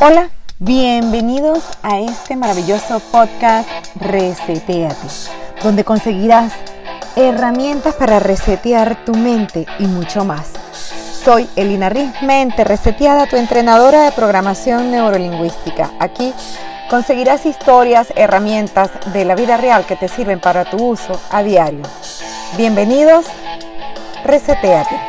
Hola, bienvenidos a este maravilloso podcast Reseteate, donde conseguirás herramientas para resetear tu mente y mucho más. Soy Elina Riz, mente reseteada, tu entrenadora de programación neurolingüística. Aquí conseguirás historias, herramientas de la vida real que te sirven para tu uso a diario. Bienvenidos, reseteate.